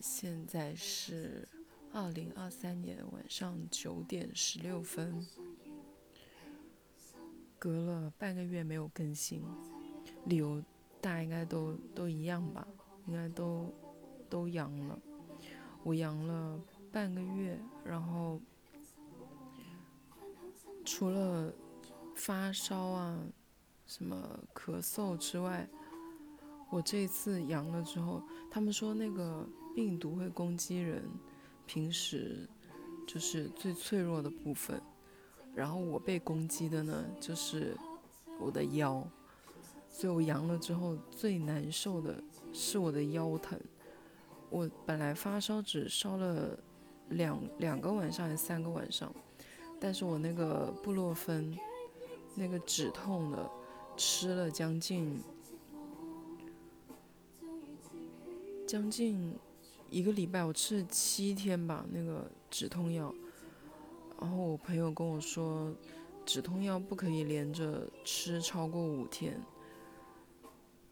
现在是二零二三年晚上九点十六分，隔了半个月没有更新，理由大家应该都都一样吧？应该都都阳了，我阳了半个月，然后除了发烧啊、什么咳嗽之外。我这次阳了之后，他们说那个病毒会攻击人平时就是最脆弱的部分，然后我被攻击的呢就是我的腰，所以我阳了之后最难受的是我的腰疼。我本来发烧只烧了两两个晚上还是三个晚上，但是我那个布洛芬那个止痛的吃了将近。将近一个礼拜，我吃了七天吧，那个止痛药。然后我朋友跟我说，止痛药不可以连着吃超过五天，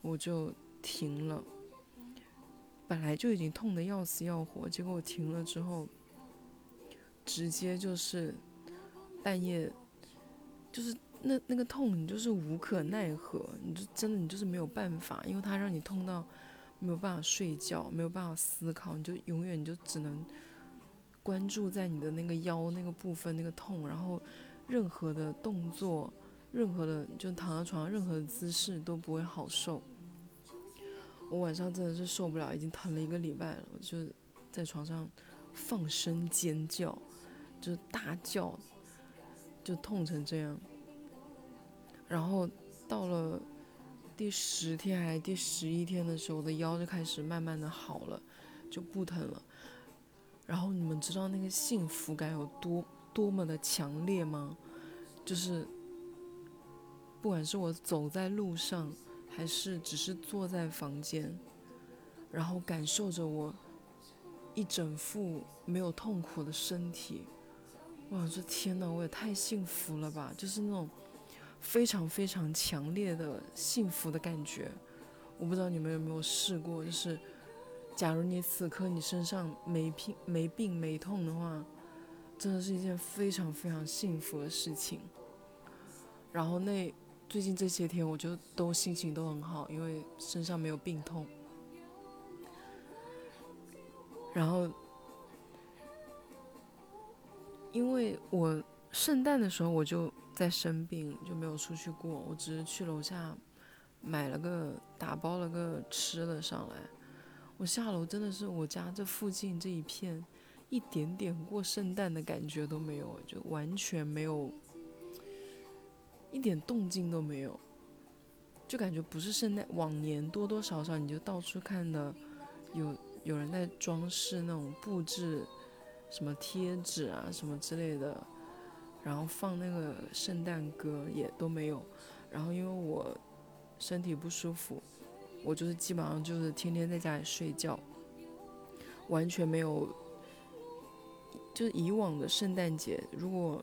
我就停了。本来就已经痛得要死要活，结果我停了之后，直接就是半夜，就是那那个痛，你就是无可奈何，你就真的你就是没有办法，因为它让你痛到。没有办法睡觉，没有办法思考，你就永远你就只能关注在你的那个腰那个部分那个痛，然后任何的动作，任何的就躺在床上任何的姿势都不会好受。我晚上真的是受不了，已经疼了一个礼拜了，我就在床上放声尖叫，就大叫，就痛成这样。然后到了。第十天还是第十一天的时候，我的腰就开始慢慢的好了，就不疼了。然后你们知道那个幸福感有多多么的强烈吗？就是，不管是我走在路上，还是只是坐在房间，然后感受着我一整副没有痛苦的身体，哇，这天呐，我也太幸福了吧！就是那种。非常非常强烈的幸福的感觉，我不知道你们有没有试过，就是假如你此刻你身上没病没病没痛的话，真的是一件非常非常幸福的事情。然后那最近这些天我就都心情都很好，因为身上没有病痛。然后因为我圣诞的时候我就。在生病就没有出去过，我只是去楼下买了个打包了个吃的上来。我下楼真的是我家这附近这一片一点点过圣诞的感觉都没有，就完全没有一点动静都没有，就感觉不是圣诞。往年多多少少你就到处看的有有人在装饰那种布置，什么贴纸啊什么之类的。然后放那个圣诞歌也都没有，然后因为我身体不舒服，我就是基本上就是天天在家里睡觉，完全没有，就是以往的圣诞节，如果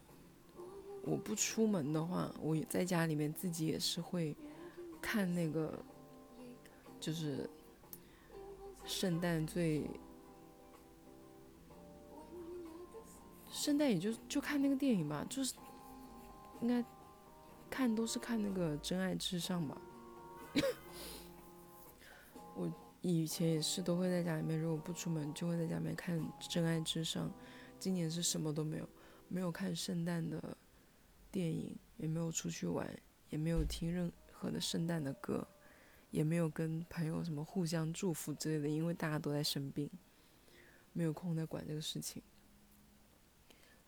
我不出门的话，我在家里面自己也是会看那个，就是圣诞最。圣诞也就就看那个电影吧，就是应该看都是看那个《真爱至上》吧。我以前也是都会在家里面，如果不出门就会在家里面看《真爱至上》。今年是什么都没有，没有看圣诞的电影，也没有出去玩，也没有听任何的圣诞的歌，也没有跟朋友什么互相祝福之类的，因为大家都在生病，没有空再管这个事情。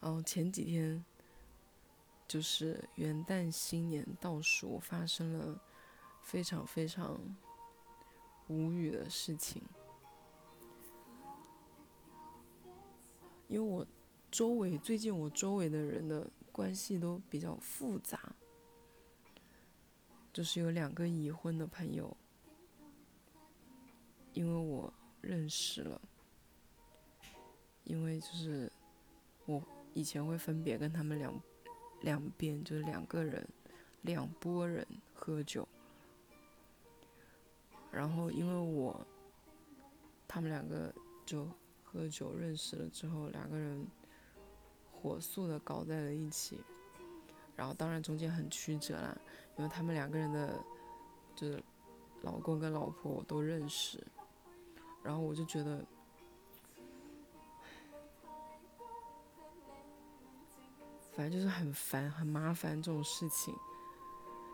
然后前几天，就是元旦新年倒数，发生了非常非常无语的事情。因为我周围最近我周围的人的关系都比较复杂，就是有两个已婚的朋友，因为我认识了，因为就是我。以前会分别跟他们两两边，就是两个人，两拨人喝酒。然后因为我他们两个就喝酒认识了之后，两个人火速的搞在了一起。然后当然中间很曲折啦，因为他们两个人的就是老公跟老婆我都认识，然后我就觉得，反正就是很烦很麻烦这种事情。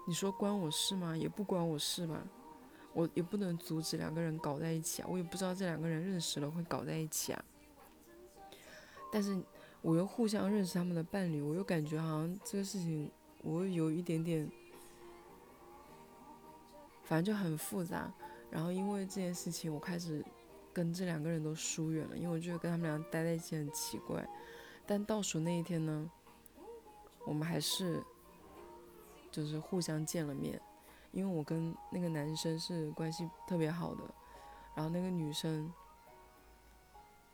你说关我事吗？也不关我事吧，我也不能阻止两个人搞在一起啊，我也不知道这两个人认识了会搞在一起啊，但是。我又互相认识他们的伴侣，我又感觉好像这个事情，我有一点点，反正就很复杂。然后因为这件事情，我开始跟这两个人都疏远了，因为我觉得跟他们俩待在一起很奇怪。但倒数那一天呢，我们还是就是互相见了面，因为我跟那个男生是关系特别好的，然后那个女生。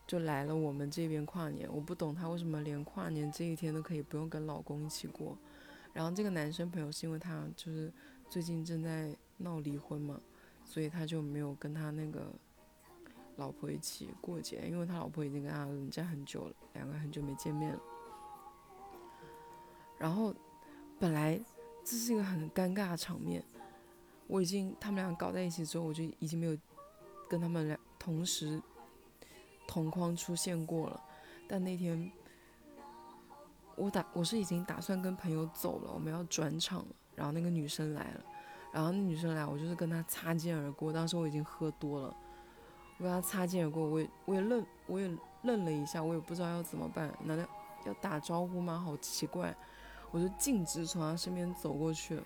就来了我们这边跨年，我不懂他为什么连跨年这一天都可以不用跟老公一起过。然后这个男生朋友是因为他就是最近正在闹离婚嘛，所以他就没有跟他那个老婆一起过节，因为他老婆已经跟他冷战很久了，两个很久没见面了。然后本来这是一个很尴尬的场面，我已经他们俩搞在一起之后，我就已经没有跟他们俩同时。同框出现过了，但那天我打我是已经打算跟朋友走了，我们要转场了。然后那个女生来了，然后那女生来，我就是跟她擦肩而过。当时我已经喝多了，我跟她擦肩而过，我也我也愣我也愣了一下，我也不知道要怎么办，难道要打招呼吗？好奇怪，我就径直从他身边走过去，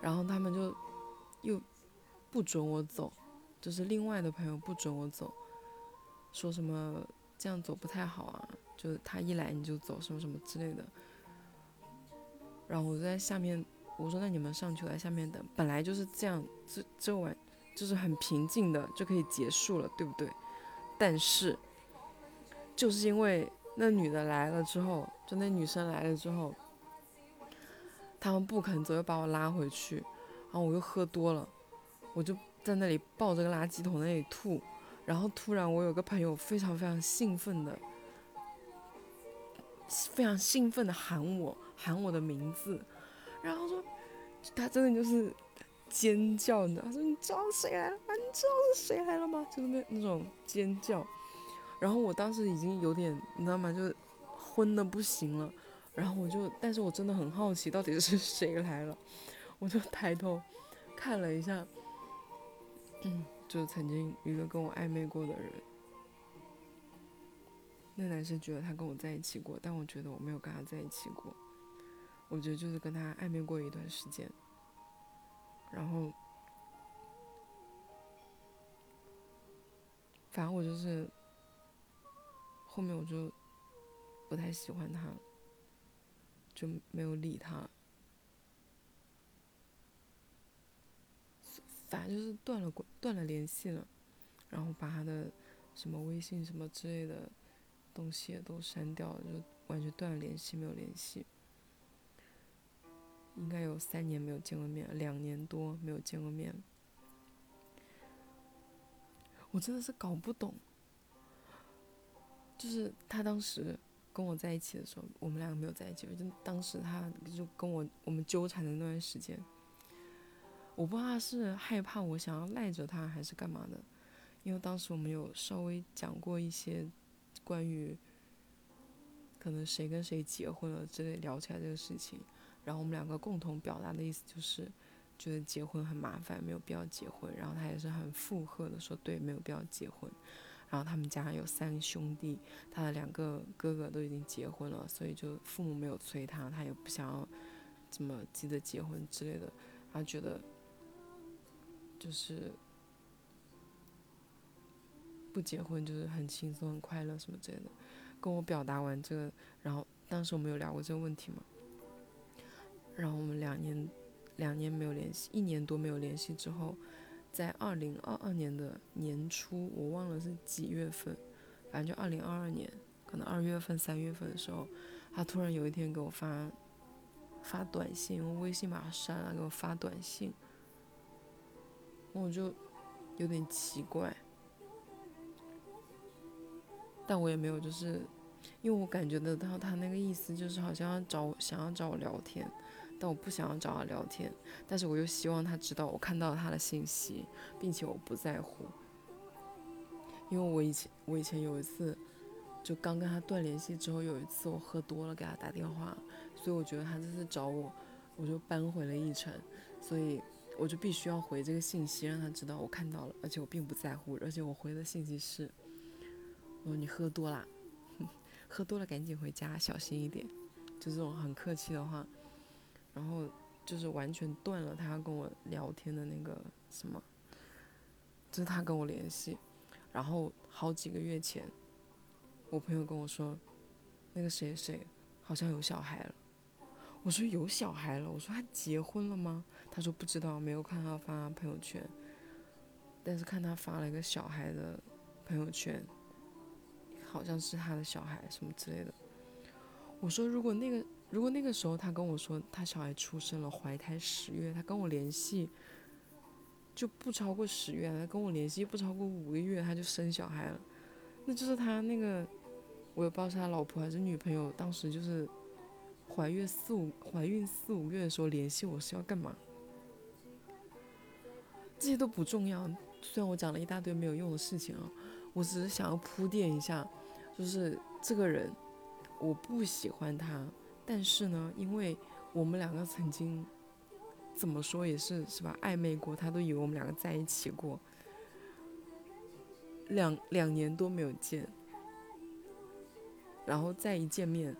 然后他们就又不准我走，就是另外的朋友不准我走。说什么这样走不太好啊？就是他一来你就走什么什么之类的。然后我就在下面，我说那你们上去，我在下面等。本来就是这样，这这晚就是很平静的就可以结束了，对不对？但是就是因为那女的来了之后，就那女生来了之后，他们不肯走，又把我拉回去。然后我又喝多了，我就在那里抱着个垃圾桶那里吐。然后突然，我有个朋友非常非常兴奋的，非常兴奋的喊我，喊我的名字，然后说，他真的就是尖叫，你知道？他说你知道谁来了吗？你知道是谁来了吗？就是那那种尖叫。然后我当时已经有点，你知道吗？就昏的不行了。然后我就，但是我真的很好奇，到底是 谁来了？我就抬头看了一下，嗯。就曾经一个跟我暧昧过的人，那男生觉得他跟我在一起过，但我觉得我没有跟他在一起过。我觉得就是跟他暧昧过一段时间，然后，反正我就是后面我就不太喜欢他，就没有理他。反正就是断了，断了联系了，然后把他的什么微信什么之类的东西也都删掉了，就完全断了联系，没有联系。应该有三年没有见过面，两年多没有见过面。我真的是搞不懂，就是他当时跟我在一起的时候，我们两个没有在一起，就当时他就跟我我们纠缠的那段时间。我不知道他是害怕我想要赖着他还是干嘛的，因为当时我们有稍微讲过一些关于可能谁跟谁结婚了之类聊起来这个事情，然后我们两个共同表达的意思就是觉得结婚很麻烦，没有必要结婚，然后他也是很附和的说对，没有必要结婚，然后他们家有三兄弟，他的两个哥哥都已经结婚了，所以就父母没有催他，他也不想要这么急着结婚之类的，他觉得。就是不结婚就是很轻松很快乐什么之类的，跟我表达完这个，然后当时我们有聊过这个问题嘛，然后我们两年两年没有联系，一年多没有联系之后，在二零二二年的年初，我忘了是几月份，反正就二零二二年，可能二月份三月份的时候，他突然有一天给我发发短信，用微信把他删了，给我发短信。我就有点奇怪，但我也没有就是，因为我感觉得到他那个意思就是好像要找想要找我聊天，但我不想要找他聊天，但是我又希望他知道我看到了他的信息，并且我不在乎，因为我以前我以前有一次，就刚跟他断联系之后，有一次我喝多了给他打电话，所以我觉得他这次找我，我就扳回了一城，所以。我就必须要回这个信息，让他知道我看到了，而且我并不在乎，而且我回的信息是：我说你喝多啦，喝多了赶紧回家，小心一点，就这种很客气的话，然后就是完全断了他跟我聊天的那个什么，就是他跟我联系，然后好几个月前，我朋友跟我说，那个谁谁好像有小孩了。我说有小孩了，我说他结婚了吗？他说不知道，没有看他发朋友圈，但是看他发了一个小孩的朋友圈，好像是他的小孩什么之类的。我说如果那个如果那个时候他跟我说他小孩出生了，怀胎十月，他跟我联系就不超过十月，他跟我联系不超过五个月他就生小孩了，那就是他那个我也不知道是他老婆还是女朋友，当时就是。怀孕四五怀孕四五月的时候联系我是要干嘛？这些都不重要。虽然我讲了一大堆没有用的事情啊，我只是想要铺垫一下，就是这个人我不喜欢他，但是呢，因为我们两个曾经怎么说也是是吧暧昧过，他都以为我们两个在一起过，两两年多没有见，然后再一见面。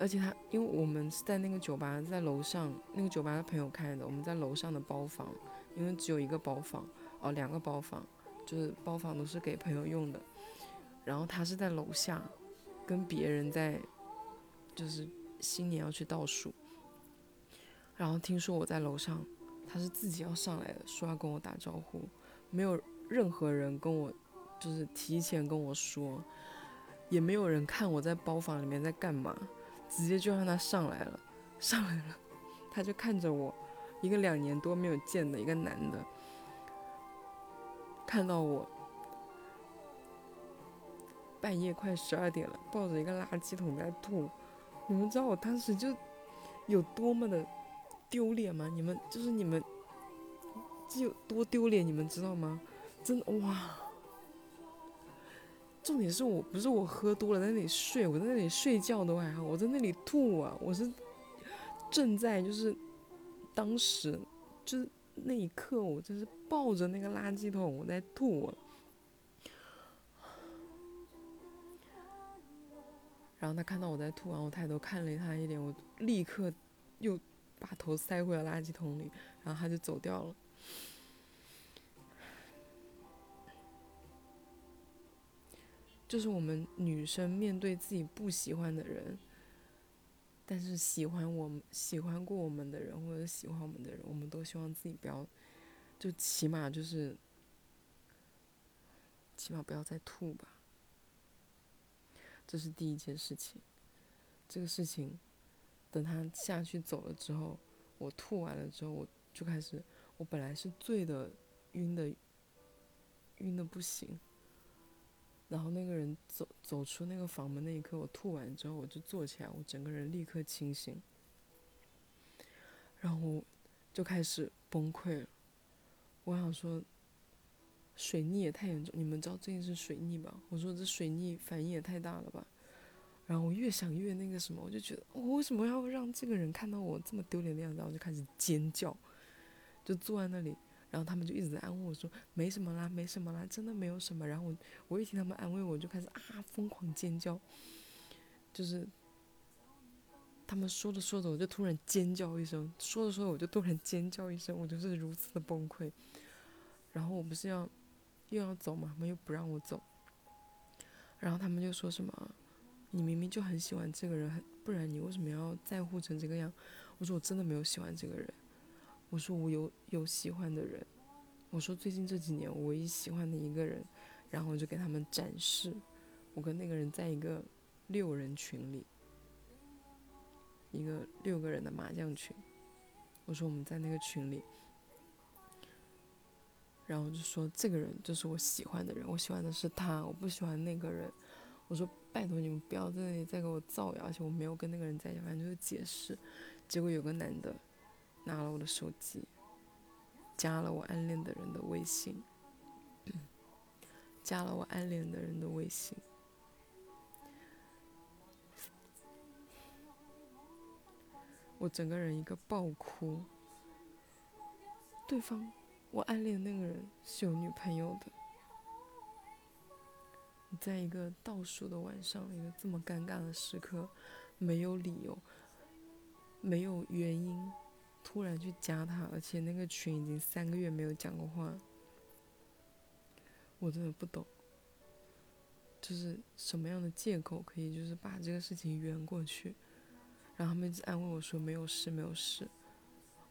而且他，因为我们是在那个酒吧，在楼上，那个酒吧的朋友开的，我们在楼上的包房，因为只有一个包房，哦，两个包房，就是包房都是给朋友用的。然后他是在楼下，跟别人在，就是新年要去倒数。然后听说我在楼上，他是自己要上来的，说要跟我打招呼，没有任何人跟我，就是提前跟我说，也没有人看我在包房里面在干嘛。直接就让他上来了，上来了，他就看着我，一个两年多没有见的一个男的，看到我半夜快十二点了，抱着一个垃圾桶在吐，你们知道我当时就有多么的丢脸吗？你们就是你们有多丢脸，你们知道吗？真的哇！重点是我不是我喝多了在那里睡，我在那里睡觉都还好，我在那里吐啊！我是正在就是当时就是那一刻，我就是抱着那个垃圾桶我在吐。然后他看到我在吐，然后我抬头看了他一眼，我立刻又把头塞回了垃圾桶里，然后他就走掉了。就是我们女生面对自己不喜欢的人，但是喜欢我们、喜欢过我们的人或者喜欢我们的人，我们都希望自己不要，就起码就是，起码不要再吐吧。这是第一件事情。这个事情，等他下去走了之后，我吐完了之后，我就开始，我本来是醉的、晕的、晕的不行。然后那个人走走出那个房门那一刻，我吐完之后，我就坐起来，我整个人立刻清醒，然后就开始崩溃了。我想说，水逆也太严重，你们知道最近是水逆吧？我说这水逆反应也太大了吧。然后我越想越那个什么，我就觉得我为什么要让这个人看到我这么丢脸的样子？然后就开始尖叫，就坐在那里。然后他们就一直在安慰我说：“没什么啦，没什么啦，真的没有什么。”然后我我一听他们安慰我，就开始啊疯狂尖叫，就是他们说着说着，我就突然尖叫一声，说着说着我就突然尖叫一声，我就是如此的崩溃。然后我不是要又要走嘛，他们又不让我走，然后他们就说什么：“你明明就很喜欢这个人，不然你为什么要在乎成这个样？”我说：“我真的没有喜欢这个人。”我说我有有喜欢的人，我说最近这几年我唯一喜欢的一个人，然后我就给他们展示，我跟那个人在一个六人群里，一个六个人的麻将群，我说我们在那个群里，然后就说这个人就是我喜欢的人，我喜欢的是他，我不喜欢那个人。我说拜托你们不要在那里再给我造谣，而且我没有跟那个人在一起，反正就是解释。结果有个男的拿了我的手机，加了我暗恋的人的微信，加了我暗恋的人的微信。我整个人一个爆哭，对方，我暗恋那个人是有女朋友的。在一个倒数的晚上，一个这么尴尬的时刻，没有理由，没有原因，突然去加他，而且那个群已经三个月没有讲过话，我真的不懂，就是什么样的借口可以就是把这个事情圆过去。然后他们一直安慰我说没有事没有事，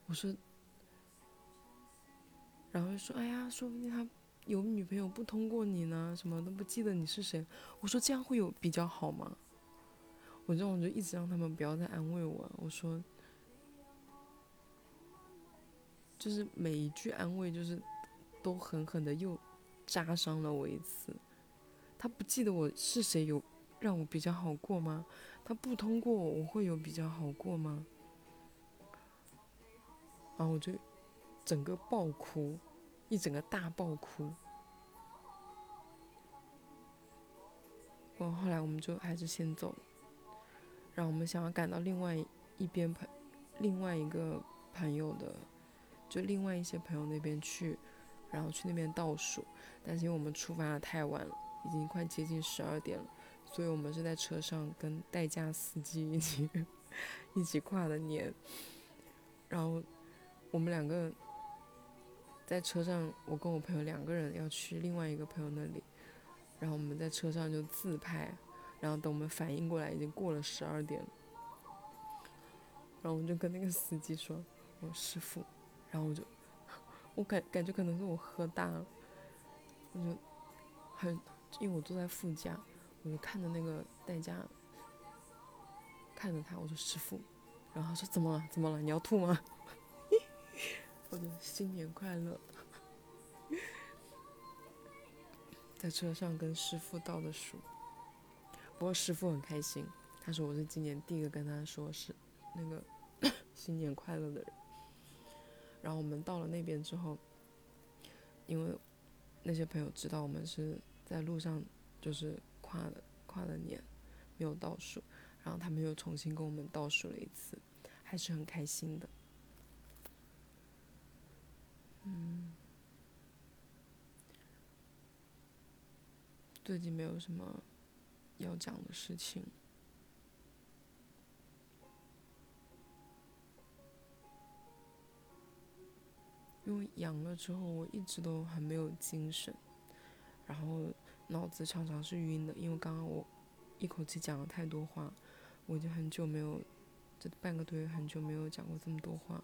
我说，然后就说哎呀，说不定他有女朋友不通过你呢，什么都不记得你是谁。我说这样会有比较好吗？我这种就一直让他们不要再安慰我。我说，就是每一句安慰就是都狠狠的又扎伤了我一次。他不记得我是谁，有让我比较好过吗？他不通过我，我会有比较好过吗？然后我就整个爆哭，一整个大爆哭。然后后来我们就还是先走了，然后我们想要赶到另外一边朋，另外一个朋友的，就另外一些朋友那边去，然后去那边倒数，但是因为我们出发的太晚了，已经快接近十二点了。所以我们是在车上跟代驾司机一起 一起跨的年，然后我们两个在车上，我跟我朋友两个人要去另外一个朋友那里，然后我们在车上就自拍，然后等我们反应过来，已经过了十二点了，然后我就跟那个司机说：“我师傅。”然后我就 我感感觉可能是我喝大了，我就很因为我坐在副驾。我就看着那个代驾，看着他，我说师傅，然后他说怎么了？怎么了？你要吐吗？我的新年快乐，在车上跟师傅倒的数，不过师傅很开心，他说我是今年第一个跟他说是那个 新年快乐的人。然后我们到了那边之后，因为那些朋友知道我们是在路上，就是。跨了跨了年，没有倒数，然后他们又重新跟我们倒数了一次，还是很开心的。嗯，最近没有什么要讲的事情，因为阳了之后，我一直都很没有精神，然后。脑子常常是晕的，因为刚刚我一口气讲了太多话，我已经很久没有，这半个多月很久没有讲过这么多话，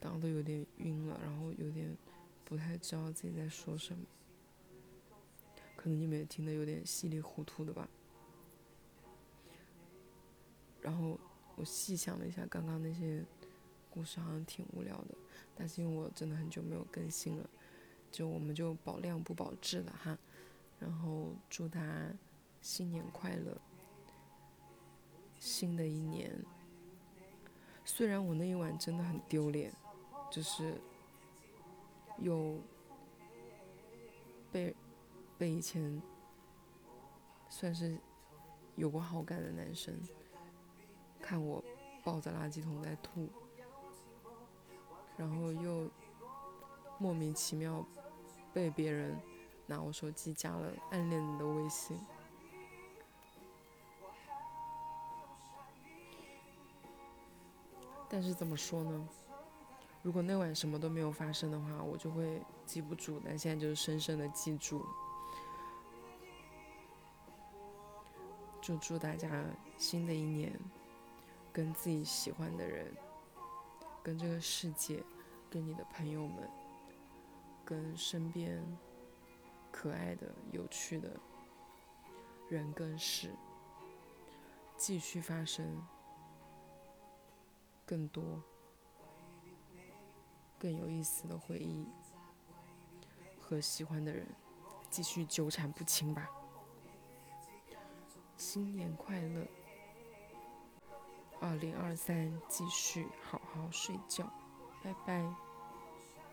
刚刚都有点晕了，然后有点不太知道自己在说什么，可能你们也听得有点稀里糊涂的吧。然后我细想了一下，刚刚那些故事好像挺无聊的，但是因为我真的很久没有更新了，就我们就保量不保质了哈。然后祝他新年快乐。新的一年，虽然我那一晚真的很丢脸，就是有被被以前算是有过好感的男生看我抱着垃圾桶在吐，然后又莫名其妙被别人。拿我手机加了暗恋的微信，但是怎么说呢？如果那晚什么都没有发生的话，我就会记不住。但现在就是深深的记住。就祝大家新的一年，跟自己喜欢的人，跟这个世界，跟你的朋友们，跟身边。可爱的、有趣的人跟事，继续发生更多、更有意思的回忆。和喜欢的人，继续纠缠不清吧。新年快乐！二零二三，继续好好睡觉，拜拜。